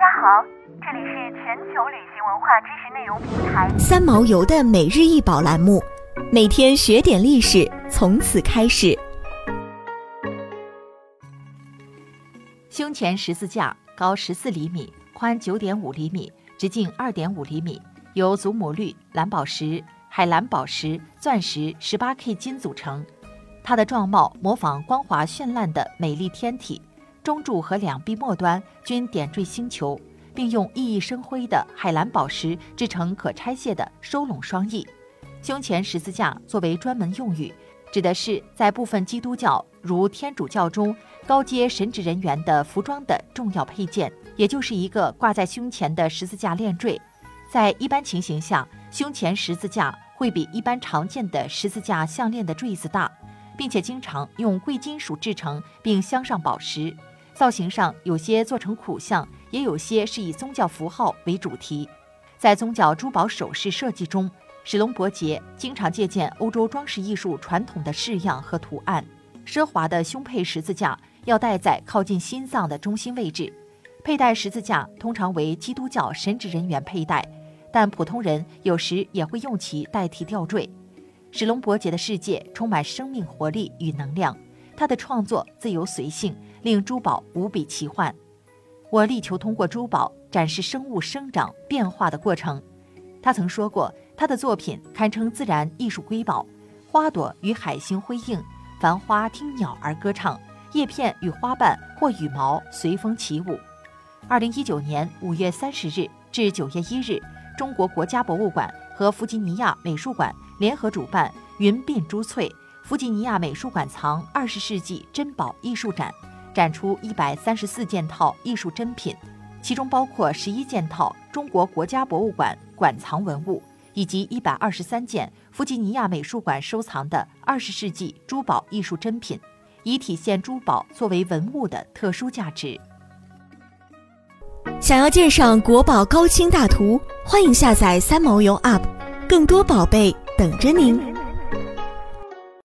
大家好，这里是全球旅行文化知识内容平台三毛游的每日一宝栏目，每天学点历史，从此开始。胸前十字架高十四厘米，宽九点五厘米，直径二点五厘米，由祖母绿、蓝宝石、海蓝宝石、钻石十八 K 金组成。它的状貌模仿光滑绚烂的美丽天体。中柱和两臂末端均点缀星球，并用熠熠生辉的海蓝宝石制成可拆卸的收拢双翼。胸前十字架作为专门用语，指的是在部分基督教如天主教中高阶神职人员的服装的重要配件，也就是一个挂在胸前的十字架链坠。在一般情形下，胸前十字架会比一般常见的十字架项链的坠子大，并且经常用贵金属制成，并镶上宝石。造型上有些做成苦相，也有些是以宗教符号为主题。在宗教珠宝首饰设计中，史隆伯杰经常借鉴欧洲装饰艺术传统的式样和图案。奢华的胸佩十字架要戴在靠近心脏的中心位置。佩戴十字架通常为基督教神职人员佩戴，但普通人有时也会用其代替吊坠。史隆伯杰的世界充满生命活力与能量，他的创作自由随性。令珠宝无比奇幻，我力求通过珠宝展示生物生长变化的过程。他曾说过，他的作品堪称自然艺术瑰宝，花朵与海星辉映，繁花听鸟儿歌唱，叶片与花瓣或羽毛随风起舞。二零一九年五月三十日至九月一日，中国国家博物馆和弗吉尼亚美术馆联合主办“云鬓珠翠”弗吉尼亚美术馆藏二十世纪珍宝艺术展。展出一百三十四件套艺术珍品，其中包括十一件套中国国家博物馆馆藏文物，以及一百二十三件弗吉尼亚美术馆收藏的二十世纪珠宝艺术珍品，以体现珠宝作为文物的特殊价值。想要鉴赏国宝高清大图，欢迎下载三毛游 App，更多宝贝等着您。